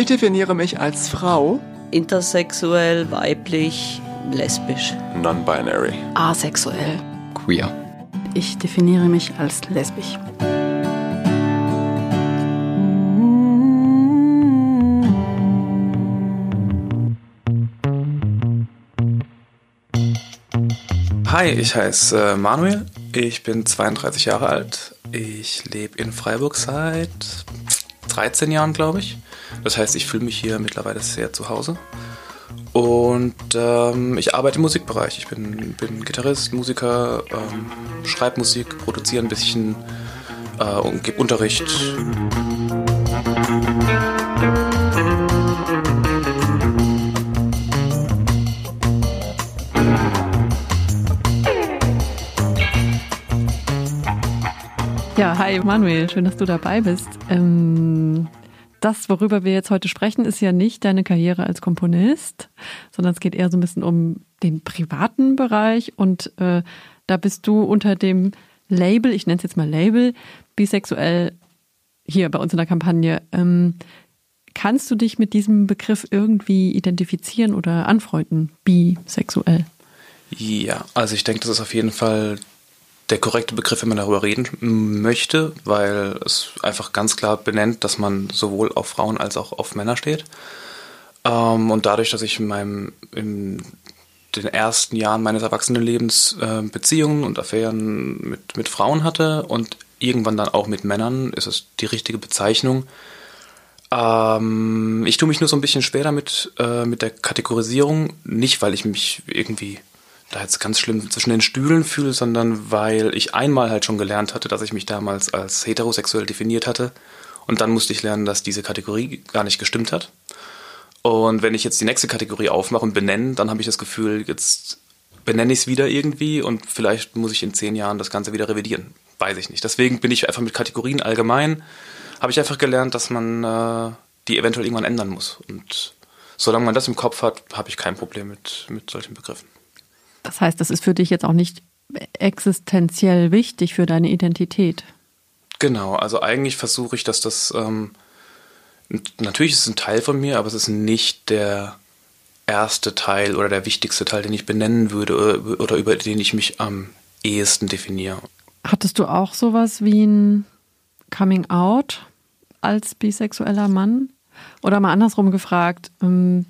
Ich definiere mich als Frau. Intersexuell, weiblich, lesbisch. Non-binary. Asexuell. Queer. Ich definiere mich als lesbisch. Hi, ich heiße äh, Manuel. Ich bin 32 Jahre alt. Ich lebe in Freiburg seit 13 Jahren, glaube ich. Das heißt, ich fühle mich hier mittlerweile sehr zu Hause. Und ähm, ich arbeite im Musikbereich. Ich bin, bin Gitarrist, Musiker, ähm, schreibe Musik, produziere ein bisschen äh, und gebe Unterricht. Ja, hi Manuel, schön, dass du dabei bist. Ähm, das, worüber wir jetzt heute sprechen, ist ja nicht deine Karriere als Komponist, sondern es geht eher so ein bisschen um den privaten Bereich und äh, da bist du unter dem Label, ich nenne es jetzt mal Label, bisexuell hier bei uns in der Kampagne. Ähm, kannst du dich mit diesem Begriff irgendwie identifizieren oder anfreunden, bisexuell? Ja, also ich denke, das ist auf jeden Fall der korrekte Begriff, wenn man darüber reden möchte, weil es einfach ganz klar benennt, dass man sowohl auf Frauen als auch auf Männer steht. Ähm, und dadurch, dass ich in meinem in den ersten Jahren meines Erwachsenenlebens äh, Beziehungen und Affären mit, mit Frauen hatte und irgendwann dann auch mit Männern, ist es die richtige Bezeichnung. Ähm, ich tue mich nur so ein bisschen schwer damit, äh, mit der Kategorisierung, nicht weil ich mich irgendwie da jetzt ganz schlimm zwischen den Stühlen fühle, sondern weil ich einmal halt schon gelernt hatte, dass ich mich damals als heterosexuell definiert hatte. Und dann musste ich lernen, dass diese Kategorie gar nicht gestimmt hat. Und wenn ich jetzt die nächste Kategorie aufmache und benenne, dann habe ich das Gefühl, jetzt benenne ich es wieder irgendwie und vielleicht muss ich in zehn Jahren das Ganze wieder revidieren. Weiß ich nicht. Deswegen bin ich einfach mit Kategorien allgemein, habe ich einfach gelernt, dass man äh, die eventuell irgendwann ändern muss. Und solange man das im Kopf hat, habe ich kein Problem mit, mit solchen Begriffen. Das heißt, das ist für dich jetzt auch nicht existenziell wichtig für deine Identität. Genau, also eigentlich versuche ich, dass das, ähm, natürlich ist es ein Teil von mir, aber es ist nicht der erste Teil oder der wichtigste Teil, den ich benennen würde oder, oder über den ich mich am ehesten definiere. Hattest du auch sowas wie ein Coming Out als bisexueller Mann? Oder mal andersrum gefragt, ähm,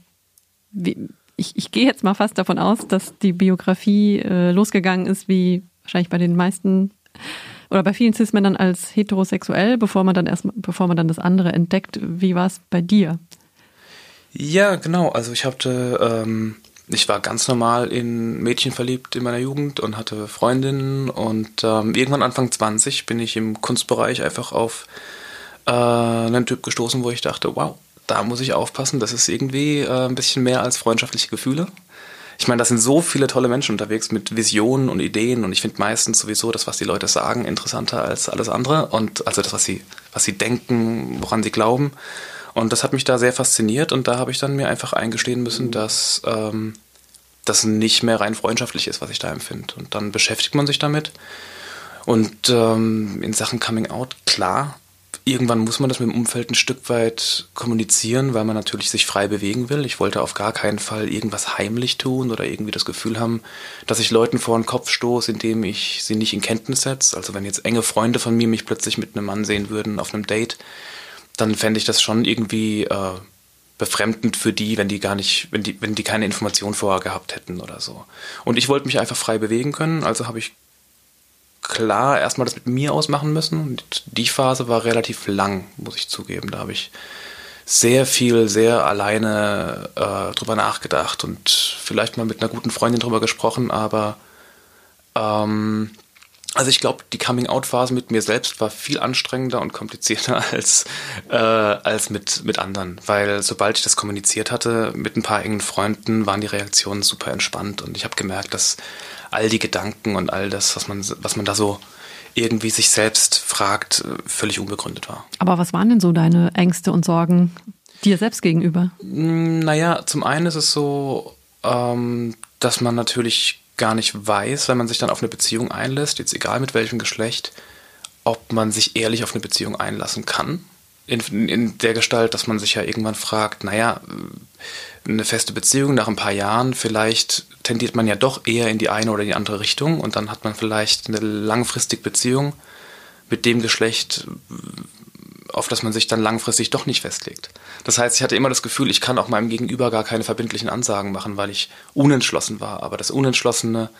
wie, ich, ich gehe jetzt mal fast davon aus, dass die Biografie äh, losgegangen ist, wie wahrscheinlich bei den meisten oder bei vielen Cis-Männern als heterosexuell, bevor man dann erst, bevor man dann das andere entdeckt. Wie war es bei dir? Ja, genau. Also ich hatte, ähm, ich war ganz normal in Mädchen verliebt in meiner Jugend und hatte Freundinnen und ähm, irgendwann Anfang 20 bin ich im Kunstbereich einfach auf äh, einen Typ gestoßen, wo ich dachte, wow, da muss ich aufpassen. Das ist irgendwie äh, ein bisschen mehr als freundschaftliche Gefühle. Ich meine, da sind so viele tolle Menschen unterwegs mit Visionen und Ideen und ich finde meistens sowieso das, was die Leute sagen, interessanter als alles andere und also das, was sie, was sie denken, woran sie glauben. Und das hat mich da sehr fasziniert und da habe ich dann mir einfach eingestehen müssen, dass ähm, das nicht mehr rein freundschaftlich ist, was ich da empfinde. Und dann beschäftigt man sich damit. Und ähm, in Sachen Coming Out, klar, irgendwann muss man das mit dem Umfeld ein Stück weit kommunizieren, weil man natürlich sich frei bewegen will. Ich wollte auf gar keinen Fall irgendwas heimlich tun oder irgendwie das Gefühl haben, dass ich Leuten vor den Kopf stoße, indem ich sie nicht in Kenntnis setze. Also wenn jetzt enge Freunde von mir mich plötzlich mit einem Mann sehen würden auf einem Date, dann fände ich das schon irgendwie äh, befremdend für die, wenn die gar nicht, wenn die, wenn die keine Information vorher gehabt hätten oder so. Und ich wollte mich einfach frei bewegen können, also habe ich klar erstmal das mit mir ausmachen müssen. Und die Phase war relativ lang, muss ich zugeben. Da habe ich sehr viel, sehr alleine äh, drüber nachgedacht und vielleicht mal mit einer guten Freundin drüber gesprochen, aber ähm, also ich glaube, die Coming-out-Phase mit mir selbst war viel anstrengender und komplizierter als, äh, als mit, mit anderen, weil sobald ich das kommuniziert hatte mit ein paar engen Freunden, waren die Reaktionen super entspannt und ich habe gemerkt, dass all die Gedanken und all das, was man, was man da so irgendwie sich selbst fragt, völlig unbegründet war. Aber was waren denn so deine Ängste und Sorgen dir selbst gegenüber? Hm, naja, zum einen ist es so, ähm, dass man natürlich gar nicht weiß, wenn man sich dann auf eine Beziehung einlässt, jetzt egal mit welchem Geschlecht, ob man sich ehrlich auf eine Beziehung einlassen kann. in, in der Gestalt, dass man sich ja irgendwann fragt, naja, eine feste Beziehung nach ein paar Jahren, vielleicht tendiert man ja doch eher in die eine oder die andere Richtung und dann hat man vielleicht eine langfristige Beziehung mit dem Geschlecht, auf das man sich dann langfristig doch nicht festlegt. Das heißt, ich hatte immer das Gefühl, ich kann auch meinem Gegenüber gar keine verbindlichen Ansagen machen, weil ich unentschlossen war. Aber das Unentschlossene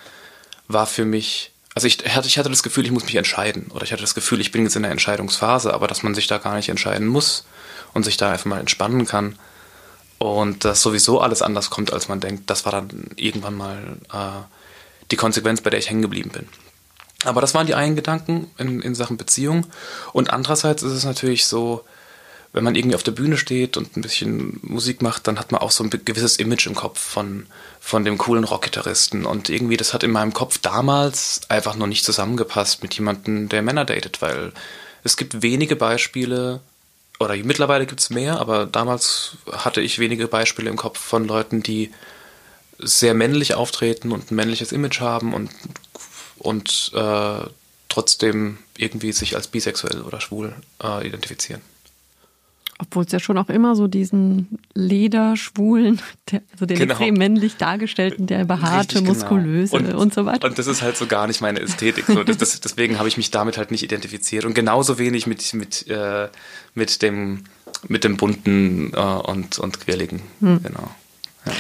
war für mich, also ich hatte, ich hatte das Gefühl, ich muss mich entscheiden. Oder ich hatte das Gefühl, ich bin jetzt in der Entscheidungsphase, aber dass man sich da gar nicht entscheiden muss und sich da einfach mal entspannen kann. Und dass sowieso alles anders kommt, als man denkt, das war dann irgendwann mal äh, die Konsequenz, bei der ich hängen geblieben bin. Aber das waren die einen Gedanken in, in Sachen Beziehung. Und andererseits ist es natürlich so, wenn man irgendwie auf der Bühne steht und ein bisschen Musik macht, dann hat man auch so ein gewisses Image im Kopf von, von dem coolen Rockgitarristen. Und irgendwie, das hat in meinem Kopf damals einfach noch nicht zusammengepasst mit jemandem, der Männer datet, weil es gibt wenige Beispiele, oder mittlerweile gibt es mehr, aber damals hatte ich wenige Beispiele im Kopf von Leuten, die sehr männlich auftreten und ein männliches Image haben und und äh, trotzdem irgendwie sich als bisexuell oder schwul äh, identifizieren. Obwohl es ja schon auch immer so diesen Lederschwulen, der, also den genau. extrem männlich dargestellten, der behaarte, Richtig, genau. muskulöse und, und, so weiter. Und das ist halt so gar nicht meine Ästhetik. So, das, das, deswegen habe ich mich damit halt nicht identifiziert. Und genauso wenig mit, mit, äh, mit, dem, mit dem bunten äh, und, und quirligen. Hm. Genau. Ja.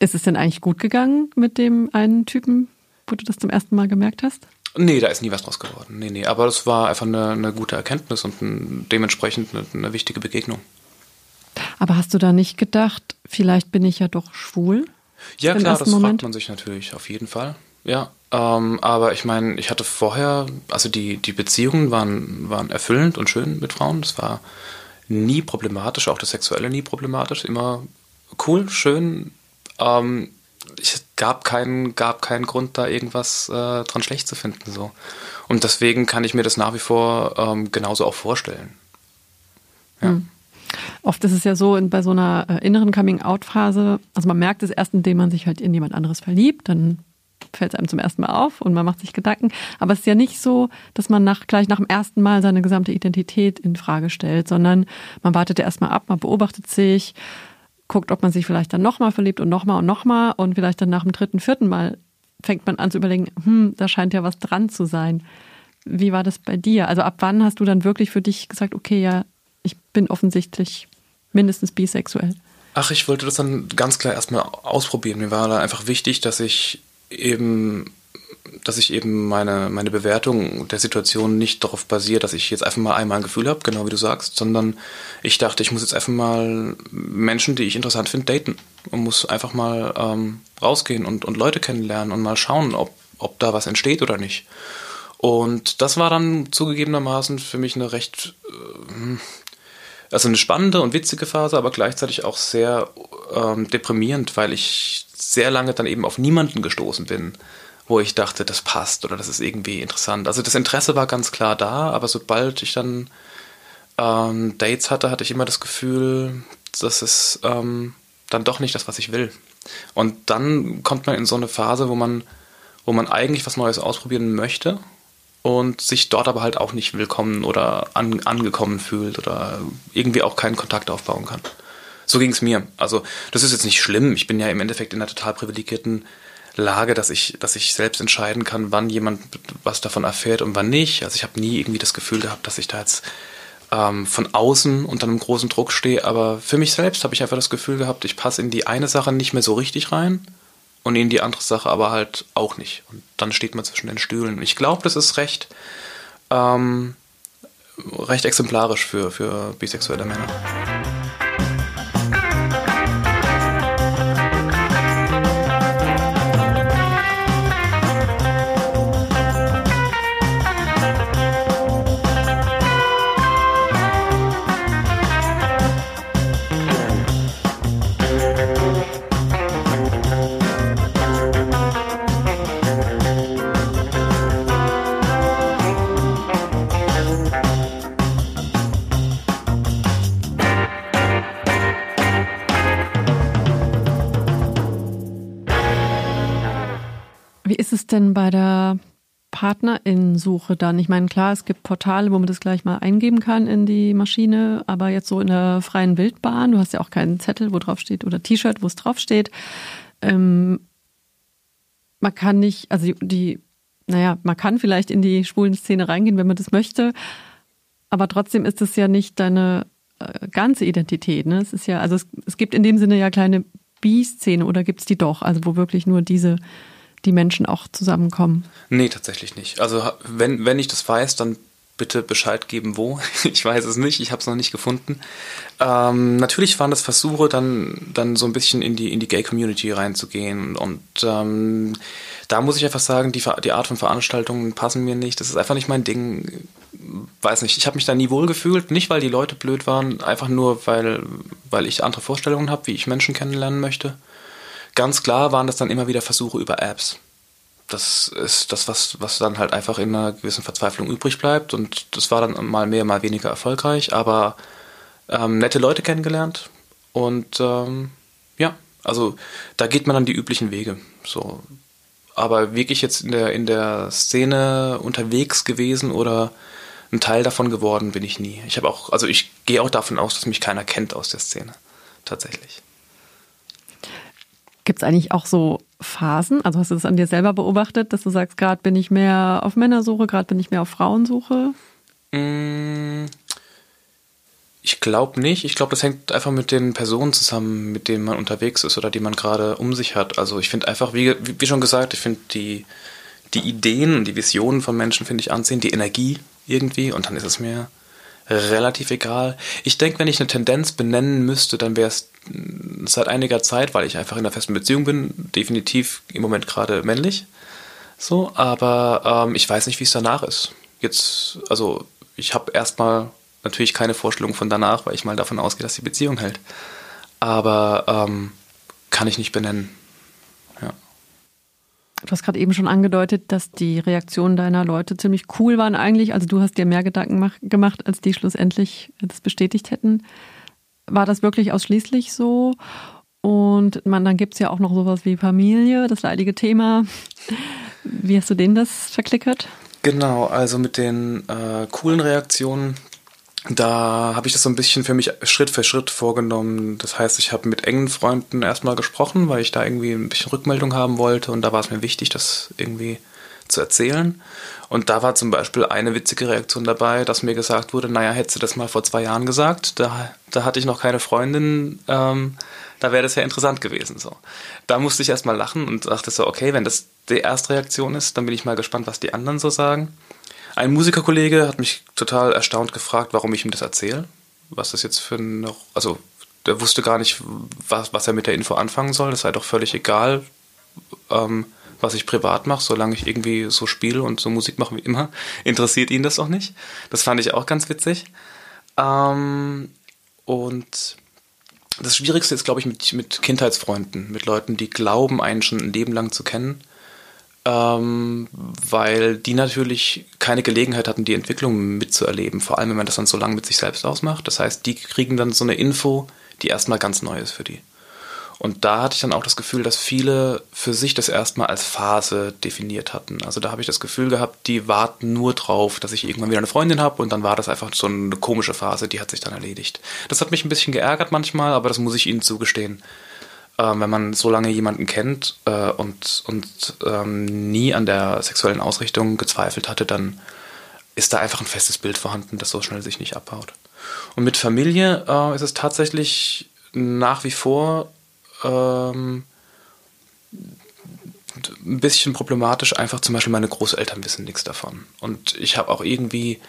Ist es denn eigentlich gut gegangen mit dem einen Typen, wo du das zum ersten Mal gemerkt hast? Nee, da ist nie was draus geworden. Nee, nee. Aber das war einfach eine, eine gute Erkenntnis und ein, dementsprechend eine, eine, wichtige Begegnung. Aber hast du da nicht gedacht, vielleicht bin ich ja doch schwul? Ja, klar, das Moment? fragt man sich natürlich auf jeden Fall. Ja. Ähm, aber ich meine, ich hatte vorher, also die, die Beziehungen waren, waren erfüllend und schön mit Frauen. Das war nie problematisch, auch das Sexuelle nie problematisch. Immer cool, schön. Ähm, es gab keinen, gab keinen Grund, da irgendwas äh, dran schlecht zu finden. So. Und deswegen kann ich mir das nach wie vor ähm, genauso auch vorstellen. Ja. Hm. Oft ist es ja so, bei so einer äh, inneren Coming-out-Phase, also man merkt es erst, indem man sich halt in jemand anderes verliebt, dann fällt es einem zum ersten Mal auf und man macht sich Gedanken. Aber es ist ja nicht so, dass man nach, gleich nach dem ersten Mal seine gesamte Identität in Frage stellt, sondern man wartet ja erstmal ab, man beobachtet sich, guckt, ob man sich vielleicht dann nochmal verliebt und nochmal und nochmal und vielleicht dann nach dem dritten, vierten Mal fängt man an zu überlegen, hm, da scheint ja was dran zu sein. Wie war das bei dir? Also ab wann hast du dann wirklich für dich gesagt, okay, ja, ich bin offensichtlich mindestens bisexuell? Ach, ich wollte das dann ganz klar erstmal ausprobieren. Mir war da einfach wichtig, dass ich eben dass ich eben meine, meine Bewertung der Situation nicht darauf basiert, dass ich jetzt einfach mal einmal ein Gefühl habe, genau wie du sagst, sondern ich dachte, ich muss jetzt einfach mal Menschen, die ich interessant finde, daten und muss einfach mal ähm, rausgehen und, und Leute kennenlernen und mal schauen, ob, ob da was entsteht oder nicht. Und das war dann zugegebenermaßen für mich eine recht, äh, also eine spannende und witzige Phase, aber gleichzeitig auch sehr ähm, deprimierend, weil ich sehr lange dann eben auf niemanden gestoßen bin wo ich dachte, das passt oder das ist irgendwie interessant. Also das Interesse war ganz klar da, aber sobald ich dann ähm, Dates hatte, hatte ich immer das Gefühl, das ist ähm, dann doch nicht das, was ich will. Und dann kommt man in so eine Phase, wo man, wo man eigentlich was Neues ausprobieren möchte und sich dort aber halt auch nicht willkommen oder an, angekommen fühlt oder irgendwie auch keinen Kontakt aufbauen kann. So ging es mir. Also das ist jetzt nicht schlimm. Ich bin ja im Endeffekt in einer total privilegierten Lage, dass ich, dass ich selbst entscheiden kann, wann jemand was davon erfährt und wann nicht. Also ich habe nie irgendwie das Gefühl gehabt, dass ich da jetzt ähm, von außen unter einem großen Druck stehe. Aber für mich selbst habe ich einfach das Gefühl gehabt, ich passe in die eine Sache nicht mehr so richtig rein und in die andere Sache aber halt auch nicht. Und dann steht man zwischen den Stühlen. Und ich glaube, das ist recht, ähm, recht exemplarisch für, für bisexuelle Männer. Denn bei der Partnerinnensuche dann? Ich meine, klar, es gibt Portale, wo man das gleich mal eingeben kann in die Maschine, aber jetzt so in der freien Wildbahn, du hast ja auch keinen Zettel, wo drauf steht, oder T-Shirt, wo es drauf steht. Ähm, man kann nicht, also die, naja, man kann vielleicht in die schwulen Szene reingehen, wenn man das möchte, aber trotzdem ist es ja nicht deine äh, ganze Identität. Ne? Es ist ja, also es, es gibt in dem Sinne ja kleine Bi-Szene oder gibt es die doch, also wo wirklich nur diese die Menschen auch zusammenkommen? Nee, tatsächlich nicht. Also wenn, wenn ich das weiß, dann bitte Bescheid geben, wo. Ich weiß es nicht, ich habe es noch nicht gefunden. Ähm, natürlich waren das Versuche, dann, dann so ein bisschen in die, in die Gay-Community reinzugehen. Und ähm, da muss ich einfach sagen, die, die Art von Veranstaltungen passen mir nicht. Das ist einfach nicht mein Ding. Weiß nicht, ich habe mich da nie wohl gefühlt. Nicht, weil die Leute blöd waren, einfach nur, weil, weil ich andere Vorstellungen habe, wie ich Menschen kennenlernen möchte. Ganz klar waren das dann immer wieder Versuche über Apps. Das ist das, was, was dann halt einfach in einer gewissen Verzweiflung übrig bleibt. Und das war dann mal mehr, mal weniger erfolgreich. Aber ähm, nette Leute kennengelernt. Und ähm, ja, also da geht man dann die üblichen Wege. So. Aber wirklich jetzt in der, in der Szene unterwegs gewesen oder ein Teil davon geworden bin ich nie. Ich habe auch, also ich gehe auch davon aus, dass mich keiner kennt aus der Szene. Tatsächlich. Gibt es eigentlich auch so Phasen? Also hast du das an dir selber beobachtet, dass du sagst, gerade bin ich mehr auf Männersuche, gerade bin ich mehr auf Frauensuche? Mm, ich glaube nicht. Ich glaube, das hängt einfach mit den Personen zusammen, mit denen man unterwegs ist oder die man gerade um sich hat. Also ich finde einfach, wie, wie schon gesagt, ich finde die, die Ideen und die Visionen von Menschen finde ich anziehend, die Energie irgendwie und dann ist es mir relativ egal. Ich denke, wenn ich eine Tendenz benennen müsste, dann wäre es seit einiger Zeit, weil ich einfach in einer festen Beziehung bin, definitiv im Moment gerade männlich. So, aber ähm, ich weiß nicht, wie es danach ist. Jetzt, also ich habe erstmal natürlich keine Vorstellung von danach, weil ich mal davon ausgehe, dass die Beziehung hält. Aber ähm, kann ich nicht benennen. Du hast gerade eben schon angedeutet, dass die Reaktionen deiner Leute ziemlich cool waren eigentlich. Also du hast dir mehr Gedanken gemacht, als die schlussendlich das bestätigt hätten. War das wirklich ausschließlich so? Und man, dann gibt es ja auch noch sowas wie Familie, das leidige Thema. Wie hast du denen das verklickert? Genau, also mit den äh, coolen Reaktionen da habe ich das so ein bisschen für mich Schritt für Schritt vorgenommen. Das heißt, ich habe mit engen Freunden erstmal gesprochen, weil ich da irgendwie ein bisschen Rückmeldung haben wollte und da war es mir wichtig, das irgendwie zu erzählen. Und da war zum Beispiel eine witzige Reaktion dabei, dass mir gesagt wurde, naja, hättest du das mal vor zwei Jahren gesagt, da, da hatte ich noch keine Freundin, ähm, da wäre das ja interessant gewesen. So. Da musste ich erstmal lachen und dachte so, okay, wenn das die erste Reaktion ist, dann bin ich mal gespannt, was die anderen so sagen. Ein Musikerkollege hat mich total erstaunt gefragt, warum ich ihm das erzähle. Was das jetzt für noch, also der wusste gar nicht, was, was er mit der Info anfangen soll. Das sei doch völlig egal, ähm, was ich privat mache, solange ich irgendwie so spiele und so Musik mache wie immer, interessiert ihn das auch nicht. Das fand ich auch ganz witzig. Ähm, und das Schwierigste ist, glaube ich, mit, mit Kindheitsfreunden, mit Leuten, die glauben, einen schon ein Leben lang zu kennen ähm, weil die natürlich keine Gelegenheit hatten, die Entwicklung mitzuerleben, vor allem wenn man das dann so lange mit sich selbst ausmacht. Das heißt, die kriegen dann so eine Info, die erstmal ganz neu ist für die. Und da hatte ich dann auch das Gefühl, dass viele für sich das erstmal als Phase definiert hatten. Also da habe ich das Gefühl gehabt, die warten nur drauf, dass ich irgendwann wieder eine Freundin habe und dann war das einfach so eine komische Phase, die hat sich dann erledigt. Das hat mich ein bisschen geärgert manchmal, aber das muss ich ihnen zugestehen äh, wenn man so lange jemanden kennt äh, und, und ähm, nie an der sexuellen Ausrichtung gezweifelt hatte, dann ist da einfach ein festes Bild vorhanden, das so schnell sich nicht abbaut. Und mit Familie äh, ist es tatsächlich nach wie vor ähm, ein bisschen problematisch. Einfach zum Beispiel meine Großeltern wissen nichts davon. Und ich habe auch irgendwie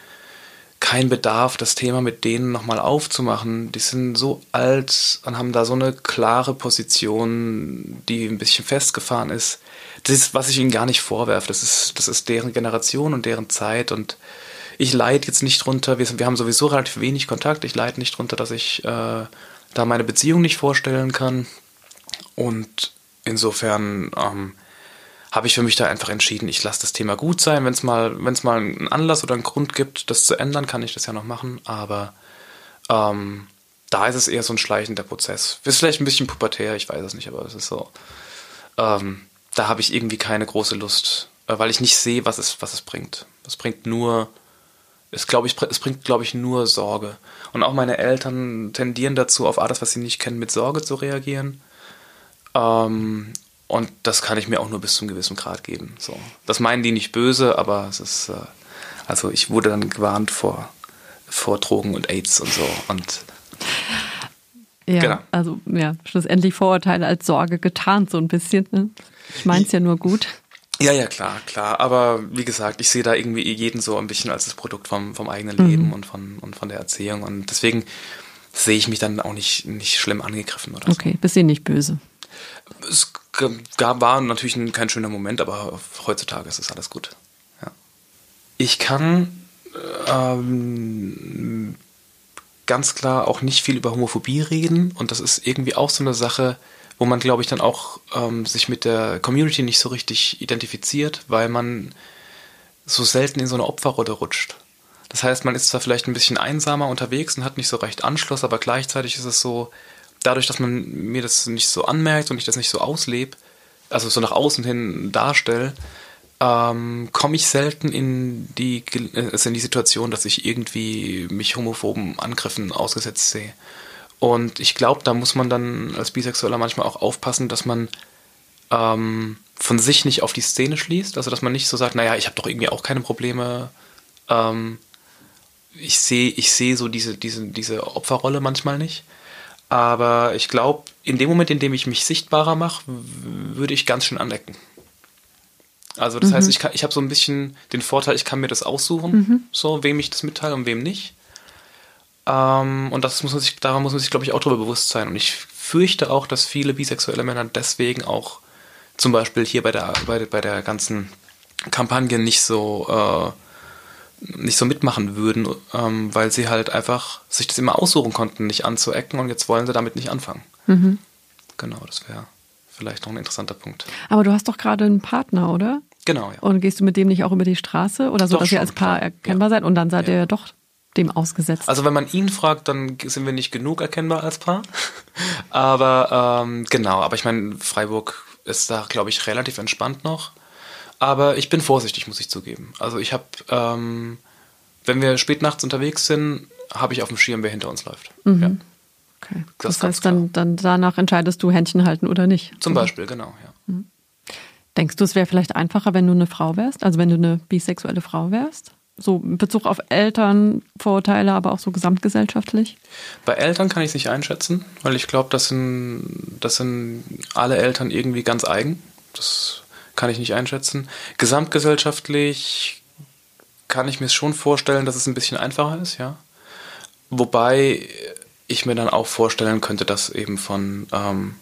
kein Bedarf, das Thema mit denen nochmal aufzumachen. Die sind so alt und haben da so eine klare Position, die ein bisschen festgefahren ist. Das ist, was ich ihnen gar nicht vorwerfe. Das ist, das ist deren Generation und deren Zeit und ich leide jetzt nicht drunter, wir, wir haben sowieso relativ wenig Kontakt, ich leide nicht drunter, dass ich äh, da meine Beziehung nicht vorstellen kann. Und insofern ähm, habe ich für mich da einfach entschieden, ich lasse das Thema gut sein. Wenn es mal, wenn es mal einen Anlass oder einen Grund gibt, das zu ändern, kann ich das ja noch machen. Aber ähm, da ist es eher so ein schleichender Prozess. Ist vielleicht ein bisschen pubertär, ich weiß es nicht, aber es ist so. Ähm, da habe ich irgendwie keine große Lust, äh, weil ich nicht sehe, was es, was es bringt. Es bringt nur, es, glaub ich, es bringt, glaube ich, nur Sorge. Und auch meine Eltern tendieren dazu, auf alles, was sie nicht kennen, mit Sorge zu reagieren. Ähm, und das kann ich mir auch nur bis zu einem gewissen Grad geben. So. Das meinen die nicht böse, aber es ist, äh, also ich wurde dann gewarnt vor, vor Drogen und AIDS und so. Und ja, genau. also ja, schlussendlich Vorurteile als Sorge getarnt so ein bisschen. Ne? Ich meine es ja nur gut. Ja, ja, klar, klar. Aber wie gesagt, ich sehe da irgendwie jeden so ein bisschen als das Produkt vom, vom eigenen mhm. Leben und von, und von der Erziehung. Und deswegen sehe ich mich dann auch nicht, nicht schlimm angegriffen oder okay, so. Okay, bist du nicht böse? Es gab, war natürlich ein, kein schöner Moment, aber heutzutage ist es alles gut. Ja. Ich kann ähm, ganz klar auch nicht viel über Homophobie reden und das ist irgendwie auch so eine Sache, wo man, glaube ich, dann auch ähm, sich mit der Community nicht so richtig identifiziert, weil man so selten in so eine Opferrolle rutscht. Das heißt, man ist zwar vielleicht ein bisschen einsamer unterwegs und hat nicht so recht Anschluss, aber gleichzeitig ist es so, dadurch, dass man mir das nicht so anmerkt und ich das nicht so auslebe, also so nach außen hin darstelle, ähm, komme ich selten in die, also in die Situation, dass ich irgendwie mich homophoben Angriffen ausgesetzt sehe. Und ich glaube, da muss man dann als Bisexueller manchmal auch aufpassen, dass man ähm, von sich nicht auf die Szene schließt. Also dass man nicht so sagt, naja, ich habe doch irgendwie auch keine Probleme. Ähm, ich sehe ich seh so diese, diese, diese Opferrolle manchmal nicht. Aber ich glaube, in dem Moment, in dem ich mich sichtbarer mache, würde ich ganz schön anecken. Also das mhm. heißt, ich, ich habe so ein bisschen den Vorteil, ich kann mir das aussuchen, mhm. so wem ich das mitteile und wem nicht. Ähm, und das muss man sich, daran muss man sich, glaube ich, auch darüber bewusst sein. Und ich fürchte auch, dass viele bisexuelle Männer deswegen auch zum Beispiel hier bei der, bei, bei der ganzen Kampagne nicht so, äh, nicht so mitmachen würden, ähm, weil sie halt einfach sich das immer aussuchen konnten, nicht anzuecken und jetzt wollen sie damit nicht anfangen. Mhm. Genau, das wäre vielleicht noch ein interessanter Punkt. Aber du hast doch gerade einen Partner, oder? Genau, ja. Und gehst du mit dem nicht auch über die Straße oder so, doch dass schon, ihr als Paar klar. erkennbar ja. seid und dann seid ja. ihr ja doch dem ausgesetzt? Also wenn man ihn fragt, dann sind wir nicht genug erkennbar als Paar. aber ähm, genau, aber ich meine, Freiburg ist da, glaube ich, relativ entspannt noch. Aber ich bin vorsichtig, muss ich zugeben. Also ich habe, ähm, wenn wir spät nachts unterwegs sind, habe ich auf dem Schirm, wer hinter uns läuft. Mhm. Ja. Okay. Das, das heißt, dann, dann danach entscheidest du Händchen halten oder nicht. Zum Beispiel, genau, ja. Mhm. Denkst du, es wäre vielleicht einfacher, wenn du eine Frau wärst? Also wenn du eine bisexuelle Frau wärst? So in Bezug auf Elternvorurteile, aber auch so gesamtgesellschaftlich? Bei Eltern kann ich es nicht einschätzen, weil ich glaube, das sind, das sind alle Eltern irgendwie ganz eigen. Das kann ich nicht einschätzen. Gesamtgesellschaftlich kann ich mir schon vorstellen, dass es ein bisschen einfacher ist, ja. Wobei ich mir dann auch vorstellen könnte, dass eben von, ähm,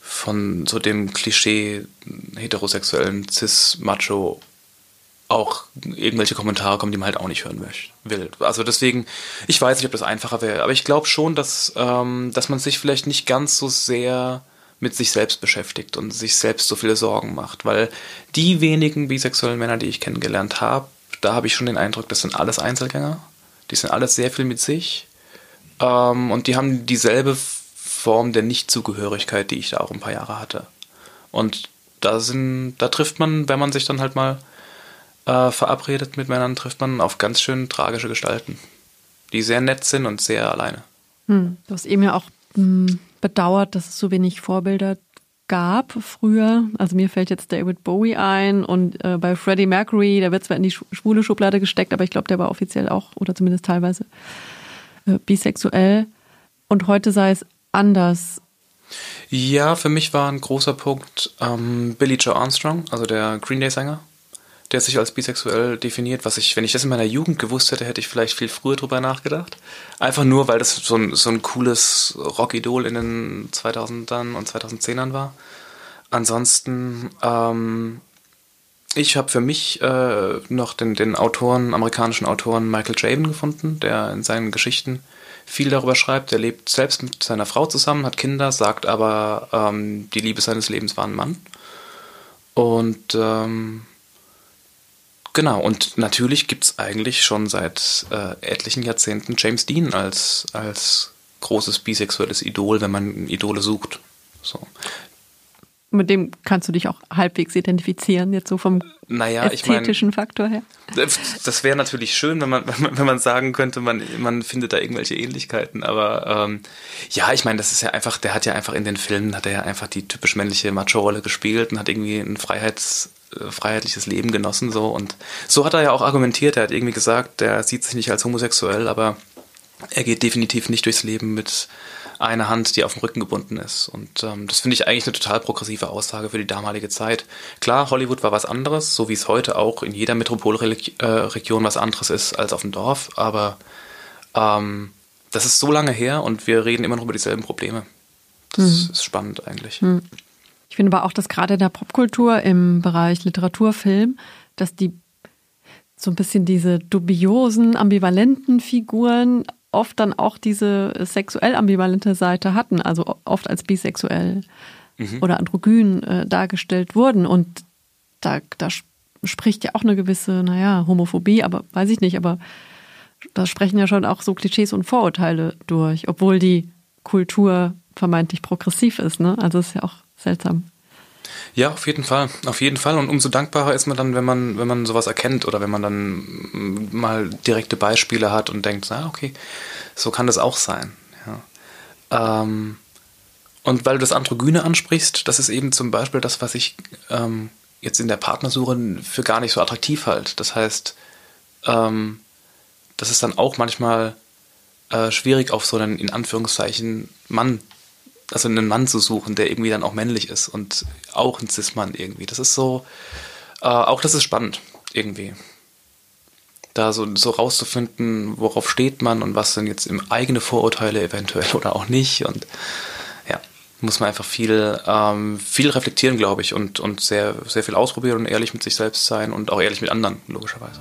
von so dem Klischee heterosexuellen Cis-Macho auch irgendwelche Kommentare kommen, die man halt auch nicht hören will. Also deswegen, ich weiß nicht, ob das einfacher wäre, aber ich glaube schon, dass, ähm, dass man sich vielleicht nicht ganz so sehr mit sich selbst beschäftigt und sich selbst so viele Sorgen macht, weil die wenigen bisexuellen Männer, die ich kennengelernt habe, da habe ich schon den Eindruck, das sind alles Einzelgänger, die sind alles sehr viel mit sich ähm, und die haben dieselbe Form der Nichtzugehörigkeit, die ich da auch ein paar Jahre hatte. Und da sind, da trifft man, wenn man sich dann halt mal äh, verabredet mit Männern, trifft man auf ganz schön tragische Gestalten, die sehr nett sind und sehr alleine. Hm, du hast eben ja auch hm, bedauert, dass es so wenig Vorbilder gab früher. Also mir fällt jetzt David Bowie ein und äh, bei Freddie Mercury, der wird zwar in die schwule Schublade gesteckt, aber ich glaube, der war offiziell auch oder zumindest teilweise äh, bisexuell und heute sei es anders. Ja, für mich war ein großer Punkt ähm, Billy Joe Armstrong, also der Green Day-Sänger, der sich als bisexuell definiert, was ich, wenn ich das in meiner Jugend gewusst hätte, hätte ich vielleicht viel früher drüber nachgedacht. Einfach nur, weil das so ein, so ein cooles Rockidol in den 2000ern und 2010ern war. Ansonsten, ähm, ich habe für mich äh, noch den, den Autoren, amerikanischen Autoren Michael Jaden gefunden, der in seinen Geschichten viel darüber schreibt. Er lebt selbst mit seiner Frau zusammen, hat Kinder, sagt aber, ähm, die Liebe seines Lebens war ein Mann. Und ähm, genau, und natürlich gibt es eigentlich schon seit äh, etlichen Jahrzehnten James Dean als, als großes bisexuelles Idol, wenn man Idole sucht. So. Mit dem kannst du dich auch halbwegs identifizieren, jetzt so vom naja, ästhetischen ich mein, Faktor her. Das wäre natürlich schön, wenn man, wenn man, wenn man sagen könnte, man, man findet da irgendwelche Ähnlichkeiten. Aber ähm, ja, ich meine, das ist ja einfach, der hat ja einfach in den Filmen, hat er ja einfach die typisch männliche Macho-Rolle gespielt und hat irgendwie ein Freiheits, äh, freiheitliches Leben genossen. so Und so hat er ja auch argumentiert. Er hat irgendwie gesagt, der sieht sich nicht als homosexuell, aber er geht definitiv nicht durchs Leben mit einer Hand, die auf dem Rücken gebunden ist. Und ähm, das finde ich eigentlich eine total progressive Aussage für die damalige Zeit. Klar, Hollywood war was anderes, so wie es heute auch in jeder Metropolregion was anderes ist als auf dem Dorf, aber ähm, das ist so lange her und wir reden immer noch über dieselben Probleme. Das mhm. ist spannend eigentlich. Mhm. Ich finde aber auch, dass gerade in der Popkultur im Bereich Literatur, Film, dass die so ein bisschen diese dubiosen, ambivalenten Figuren oft dann auch diese sexuell ambivalente Seite hatten, also oft als bisexuell mhm. oder androgyn äh, dargestellt wurden. Und da, da spricht ja auch eine gewisse, naja, Homophobie, aber weiß ich nicht, aber da sprechen ja schon auch so Klischees und Vorurteile durch, obwohl die Kultur vermeintlich progressiv ist, ne? Also ist ja auch seltsam. Ja, auf jeden Fall, auf jeden Fall. Und umso dankbarer ist man dann, wenn man, wenn man sowas erkennt oder wenn man dann mal direkte Beispiele hat und denkt, na okay, so kann das auch sein. Ja. Ähm, und weil du das Androgyne ansprichst, das ist eben zum Beispiel das, was ich ähm, jetzt in der Partnersuche für gar nicht so attraktiv halte. Das heißt, ähm, das ist dann auch manchmal äh, schwierig auf so einen in Anführungszeichen Mann also einen Mann zu suchen, der irgendwie dann auch männlich ist und auch ein Cis-Mann irgendwie. Das ist so, äh, auch das ist spannend irgendwie. Da so, so rauszufinden, worauf steht man und was sind jetzt im eigene Vorurteile eventuell oder auch nicht. Und ja, muss man einfach viel, ähm, viel reflektieren, glaube ich, und, und sehr, sehr viel ausprobieren und ehrlich mit sich selbst sein und auch ehrlich mit anderen, logischerweise.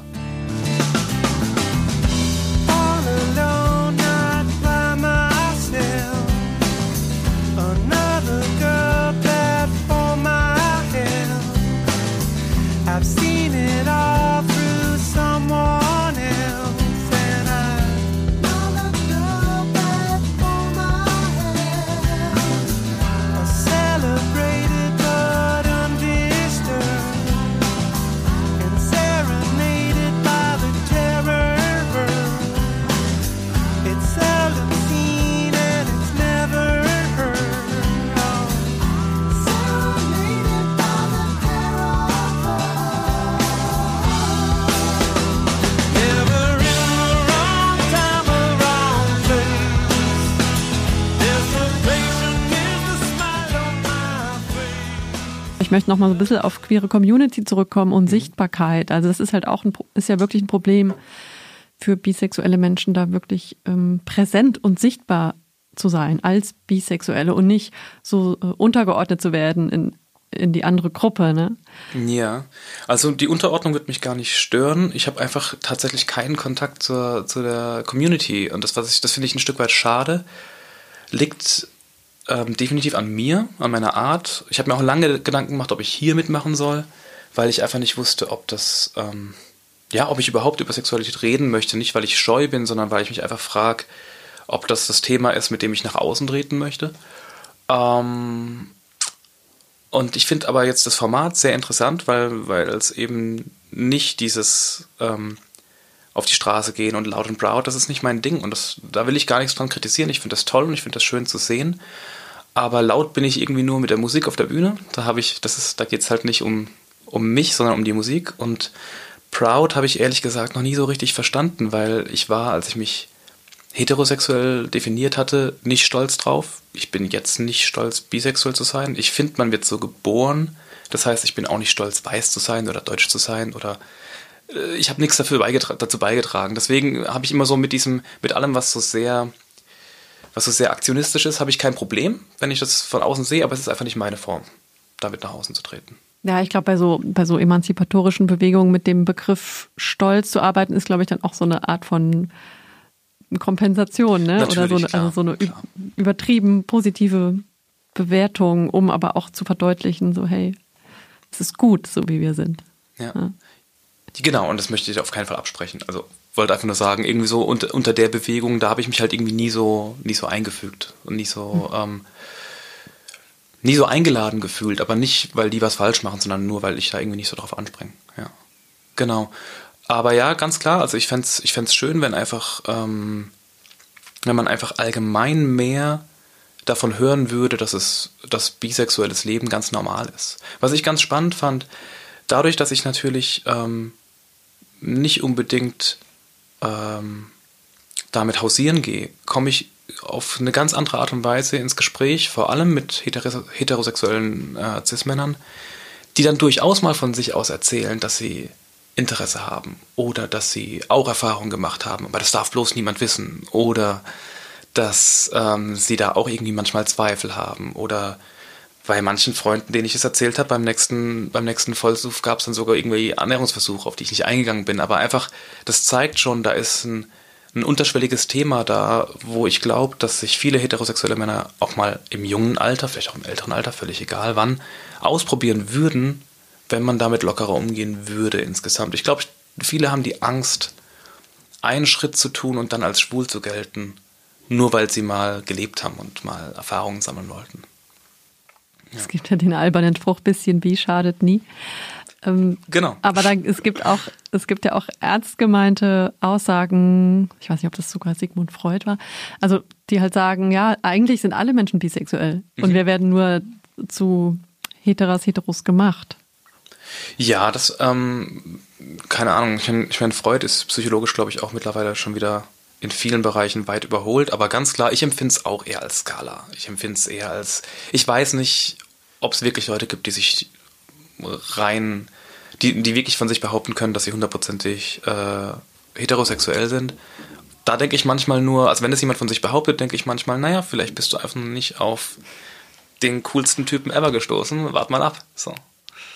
Ich möchte noch mal so ein bisschen auf queere Community zurückkommen und mhm. Sichtbarkeit. Also das ist halt auch ein, ist ja wirklich ein Problem für bisexuelle Menschen, da wirklich ähm, präsent und sichtbar zu sein als Bisexuelle und nicht so äh, untergeordnet zu werden in, in die andere Gruppe, ne? Ja, also die Unterordnung wird mich gar nicht stören. Ich habe einfach tatsächlich keinen Kontakt zur, zu der Community und das, was ich, das finde ich ein Stück weit schade. Liegt ähm, definitiv an mir, an meiner Art. Ich habe mir auch lange Gedanken gemacht, ob ich hier mitmachen soll, weil ich einfach nicht wusste, ob das, ähm, ja, ob ich überhaupt über Sexualität reden möchte. Nicht, weil ich scheu bin, sondern weil ich mich einfach frage, ob das das Thema ist, mit dem ich nach außen treten möchte. Ähm, und ich finde aber jetzt das Format sehr interessant, weil, es eben nicht dieses ähm, auf die Straße gehen und laut und proud, das ist nicht mein Ding. Und das, da will ich gar nichts dran kritisieren. Ich finde das toll und ich finde das schön zu sehen. Aber laut bin ich irgendwie nur mit der Musik auf der Bühne. Da habe ich, das ist, da geht es halt nicht um, um mich, sondern um die Musik. Und proud habe ich ehrlich gesagt noch nie so richtig verstanden, weil ich war, als ich mich heterosexuell definiert hatte, nicht stolz drauf. Ich bin jetzt nicht stolz, bisexuell zu sein. Ich finde, man wird so geboren. Das heißt, ich bin auch nicht stolz, weiß zu sein oder deutsch zu sein oder äh, ich habe nichts dafür beigetra dazu beigetragen. Deswegen habe ich immer so mit diesem, mit allem, was so sehr, was so sehr aktionistisch ist, habe ich kein Problem, wenn ich das von außen sehe, aber es ist einfach nicht meine Form, damit nach außen zu treten. Ja, ich glaube, bei so, bei so emanzipatorischen Bewegungen mit dem Begriff Stolz zu arbeiten, ist, glaube ich, dann auch so eine Art von Kompensation, ne? Natürlich, Oder so eine, klar, also so eine klar. übertrieben positive Bewertung, um aber auch zu verdeutlichen, so, hey, es ist gut, so wie wir sind. ja. ja. Genau, und das möchte ich auf keinen Fall absprechen. Also wollte einfach nur sagen, irgendwie so unter, unter der Bewegung, da habe ich mich halt irgendwie nie so, nie so eingefügt und nie so, mhm. ähm, nie so eingeladen gefühlt, aber nicht, weil die was falsch machen, sondern nur, weil ich da irgendwie nicht so drauf anspringe. Ja, genau. Aber ja, ganz klar, also ich fände es ich fänd's schön, wenn einfach, ähm, wenn man einfach allgemein mehr davon hören würde, dass es, dass bisexuelles Leben ganz normal ist. Was ich ganz spannend fand, dadurch, dass ich natürlich ähm, nicht unbedingt ähm, damit hausieren gehe, komme ich auf eine ganz andere Art und Weise ins Gespräch, vor allem mit heterosexuellen äh, Cis-Männern, die dann durchaus mal von sich aus erzählen, dass sie Interesse haben oder dass sie auch Erfahrungen gemacht haben, aber das darf bloß niemand wissen oder dass ähm, sie da auch irgendwie manchmal Zweifel haben oder bei manchen Freunden, denen ich es erzählt habe, beim nächsten, beim nächsten Vollsuff gab es dann sogar irgendwie Annäherungsversuche, auf die ich nicht eingegangen bin. Aber einfach, das zeigt schon, da ist ein, ein unterschwelliges Thema da, wo ich glaube, dass sich viele heterosexuelle Männer auch mal im jungen Alter, vielleicht auch im älteren Alter, völlig egal wann, ausprobieren würden, wenn man damit lockerer umgehen würde insgesamt. Ich glaube, viele haben die Angst, einen Schritt zu tun und dann als schwul zu gelten, nur weil sie mal gelebt haben und mal Erfahrungen sammeln wollten. Ja. Es gibt ja den albernen Spruch, bisschen wie schadet nie. Ähm, genau. Aber da, es gibt auch, es gibt ja auch ernst gemeinte Aussagen, ich weiß nicht, ob das sogar Sigmund Freud war, also die halt sagen, ja, eigentlich sind alle Menschen bisexuell mhm. und wir werden nur zu Heteras, Heteros gemacht. Ja, das, ähm, keine Ahnung, ich meine, ich mein, Freud ist psychologisch, glaube ich, auch mittlerweile schon wieder in vielen Bereichen weit überholt, aber ganz klar, ich empfinde es auch eher als Skala. Ich empfinde es eher als, ich weiß nicht, ob es wirklich Leute gibt, die sich rein, die, die wirklich von sich behaupten können, dass sie hundertprozentig äh, heterosexuell sind. Da denke ich manchmal nur, also wenn es jemand von sich behauptet, denke ich manchmal, naja, vielleicht bist du einfach nicht auf den coolsten Typen ever gestoßen. Wart mal ab. So.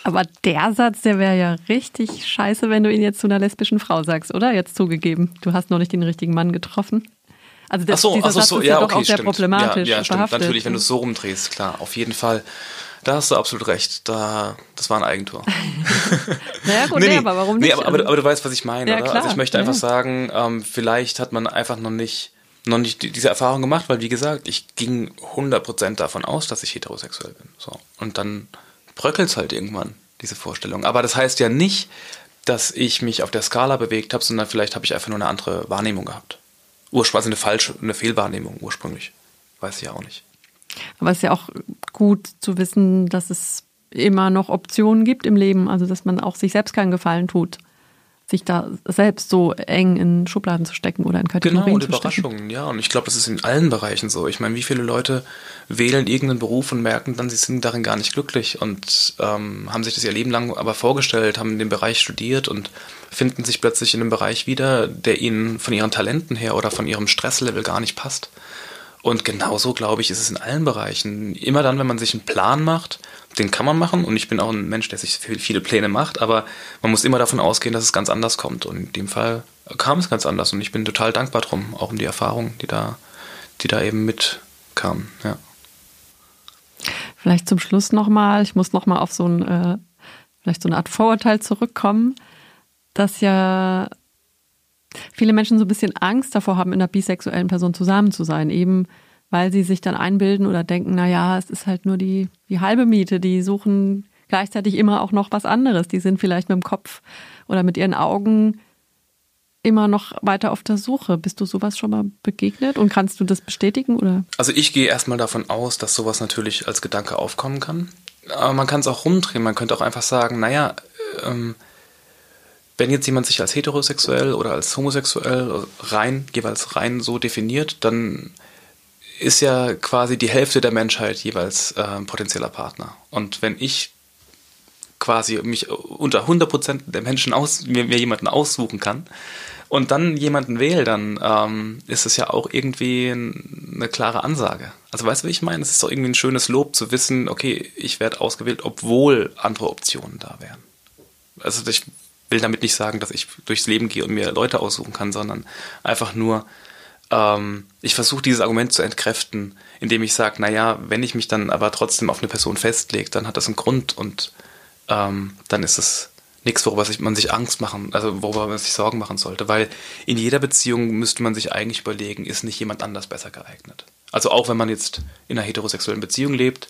Aber der Satz, der wäre ja richtig scheiße, wenn du ihn jetzt zu einer lesbischen Frau sagst, oder? Jetzt zugegeben. Du hast noch nicht den richtigen Mann getroffen. Also das, ach so, dieser ach so, Satz so, ist ja, ja doch okay, auch sehr stimmt. problematisch. Ja, ja stimmt. Natürlich, wenn du es so rumdrehst, klar, auf jeden Fall. Da hast du absolut recht. Da, das war ein Eigentor. naja, gut, nee, nee, aber warum nicht? Nee, aber, aber, aber, du weißt, was ich meine, ja, oder? Klar, also ich möchte einfach sagen, ähm, vielleicht hat man einfach noch nicht, noch nicht diese Erfahrung gemacht, weil wie gesagt, ich ging 100% davon aus, dass ich heterosexuell bin. So. Und dann bröckelt es halt irgendwann, diese Vorstellung. Aber das heißt ja nicht, dass ich mich auf der Skala bewegt habe, sondern vielleicht habe ich einfach nur eine andere Wahrnehmung gehabt. Ursprünglich, also eine falsche, eine Fehlwahrnehmung ursprünglich. Weiß ich ja auch nicht. Aber es ist ja auch gut zu wissen, dass es immer noch Optionen gibt im Leben, also dass man auch sich selbst keinen Gefallen tut sich da selbst so eng in Schubladen zu stecken oder in Kategorien genau, und zu Überraschungen, stecken. ja. Und ich glaube, das ist in allen Bereichen so. Ich meine, wie viele Leute wählen irgendeinen Beruf und merken dann, sie sind darin gar nicht glücklich und ähm, haben sich das ihr Leben lang aber vorgestellt, haben den Bereich studiert und finden sich plötzlich in einem Bereich wieder, der ihnen von ihren Talenten her oder von ihrem Stresslevel gar nicht passt. Und genauso, glaube ich, ist es in allen Bereichen. Immer dann, wenn man sich einen Plan macht, den kann man machen und ich bin auch ein Mensch, der sich viele Pläne macht, aber man muss immer davon ausgehen, dass es ganz anders kommt. Und in dem Fall kam es ganz anders und ich bin total dankbar drum, auch um die Erfahrung, die da, die da eben mitkam. Ja. Vielleicht zum Schluss nochmal, ich muss nochmal auf so ein, äh, vielleicht so eine Art Vorurteil zurückkommen, dass ja viele Menschen so ein bisschen Angst davor haben, in einer bisexuellen Person zusammen zu sein, eben weil sie sich dann einbilden oder denken, na ja, es ist halt nur die, die halbe Miete, die suchen gleichzeitig immer auch noch was anderes. Die sind vielleicht mit dem Kopf oder mit ihren Augen immer noch weiter auf der Suche. Bist du sowas schon mal begegnet und kannst du das bestätigen oder? Also ich gehe erstmal davon aus, dass sowas natürlich als Gedanke aufkommen kann. Aber man kann es auch rumdrehen. Man könnte auch einfach sagen, naja, ähm, wenn jetzt jemand sich als heterosexuell oder als homosexuell rein, jeweils rein so definiert, dann ist ja quasi die Hälfte der Menschheit jeweils äh, potenzieller Partner. Und wenn ich quasi mich unter 100% der Menschen aus, mir, mir jemanden aussuchen kann und dann jemanden wähle, dann ähm, ist es ja auch irgendwie eine klare Ansage. Also weißt du, wie ich meine? Es ist doch irgendwie ein schönes Lob zu wissen, okay, ich werde ausgewählt, obwohl andere Optionen da wären. Also ich will damit nicht sagen, dass ich durchs Leben gehe und mir Leute aussuchen kann, sondern einfach nur, ähm, ich versuche dieses Argument zu entkräften, indem ich sage, naja, wenn ich mich dann aber trotzdem auf eine Person festlege, dann hat das einen Grund und ähm, dann ist es nichts, worüber man sich Angst machen, also worüber man sich Sorgen machen sollte, weil in jeder Beziehung müsste man sich eigentlich überlegen, ist nicht jemand anders besser geeignet. Also auch wenn man jetzt in einer heterosexuellen Beziehung lebt,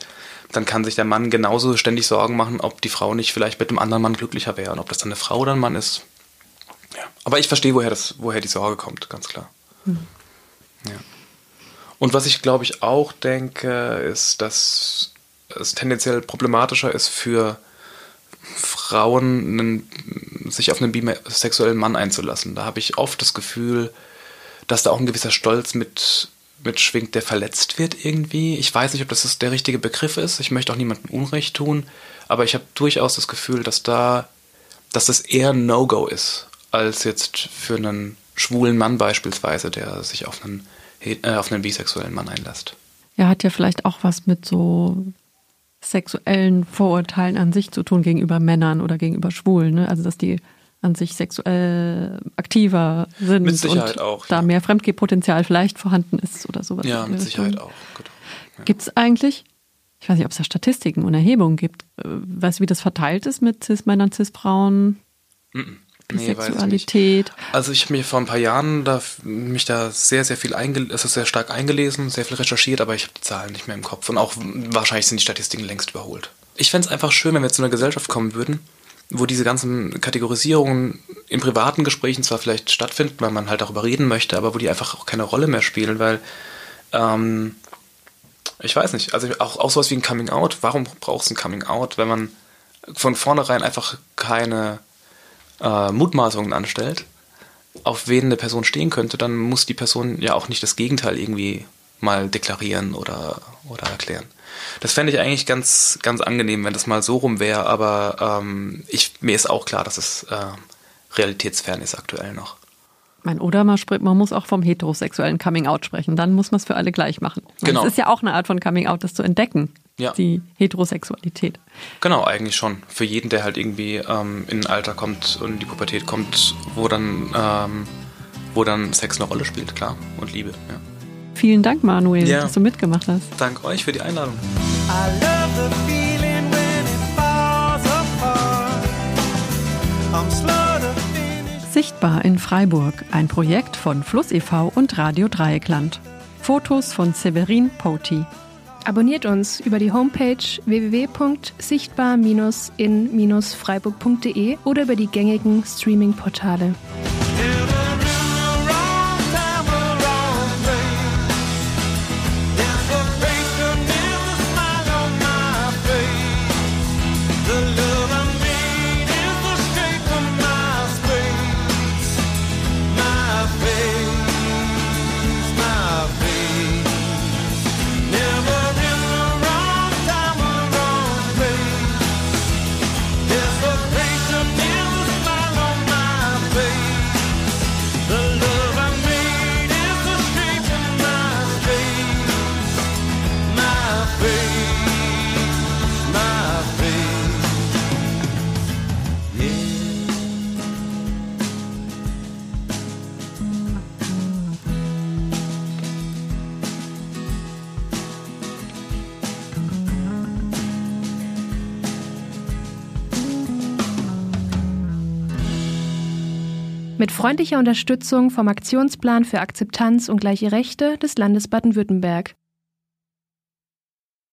dann kann sich der Mann genauso ständig Sorgen machen, ob die Frau nicht vielleicht mit einem anderen Mann glücklicher wäre und ob das dann eine Frau oder ein Mann ist. Ja. Aber ich verstehe, woher, das, woher die Sorge kommt, ganz klar. Mhm. Ja. Und was ich glaube ich auch denke, ist, dass es tendenziell problematischer ist für Frauen, einen, sich auf einen bisexuellen Mann einzulassen. Da habe ich oft das Gefühl, dass da auch ein gewisser Stolz mit, mitschwingt, der verletzt wird irgendwie. Ich weiß nicht, ob das der richtige Begriff ist. Ich möchte auch niemandem Unrecht tun, aber ich habe durchaus das Gefühl, dass da, dass das eher ein No-Go ist, als jetzt für einen schwulen Mann beispielsweise, der sich auf einen, äh, auf einen bisexuellen Mann einlässt. Ja, hat ja vielleicht auch was mit so sexuellen Vorurteilen an sich zu tun gegenüber Männern oder gegenüber Schwulen. Ne? Also dass die an sich sexuell aktiver sind mit Sicherheit und auch, da ja. mehr Fremdgehpotenzial vielleicht vorhanden ist oder sowas. Ja, mit Sicherheit auch. Ja. Gibt es eigentlich, ich weiß nicht, ob es da Statistiken und Erhebungen gibt, äh, weißt du, wie das verteilt ist mit Cis-Männern, Cis-Frauen? Mm -mm. Bisexualität. Nee, also ich habe mir vor ein paar Jahren da, mich da sehr, sehr viel eingelesen, also sehr stark eingelesen, sehr viel recherchiert, aber ich habe die Zahlen nicht mehr im Kopf. Und auch wahrscheinlich sind die Statistiken längst überholt. Ich fände es einfach schön, wenn wir zu einer Gesellschaft kommen würden, wo diese ganzen Kategorisierungen in privaten Gesprächen zwar vielleicht stattfinden, weil man halt darüber reden möchte, aber wo die einfach auch keine Rolle mehr spielen, weil ähm, ich weiß nicht, also auch, auch sowas wie ein Coming Out, warum braucht es ein Coming Out, wenn man von vornherein einfach keine äh, Mutmaßungen anstellt, auf wen eine Person stehen könnte, dann muss die Person ja auch nicht das Gegenteil irgendwie mal deklarieren oder, oder erklären. Das fände ich eigentlich ganz, ganz angenehm, wenn das mal so rum wäre, aber ähm, ich, mir ist auch klar, dass es äh, realitätsfern ist aktuell noch. Mein, oder man, man muss auch vom heterosexuellen Coming-out sprechen. Dann muss man es für alle gleich machen. Genau. Es ist ja auch eine Art von Coming-out, das zu entdecken ja. die Heterosexualität. Genau, eigentlich schon. Für jeden, der halt irgendwie ähm, in ein Alter kommt und in die Pubertät kommt, wo dann, ähm, wo dann Sex eine Rolle spielt, klar. Und Liebe, ja. Vielen Dank, Manuel, ja. dass du mitgemacht hast. Dank euch für die Einladung. Sichtbar in Freiburg, ein Projekt von Fluss e.V. und Radio Dreieckland. Fotos von Severin Poti. Abonniert uns über die Homepage www.sichtbar-in-freiburg.de oder über die gängigen Streaming-Portale. Freundlicher Unterstützung vom Aktionsplan für Akzeptanz und gleiche Rechte des Landes Baden-Württemberg.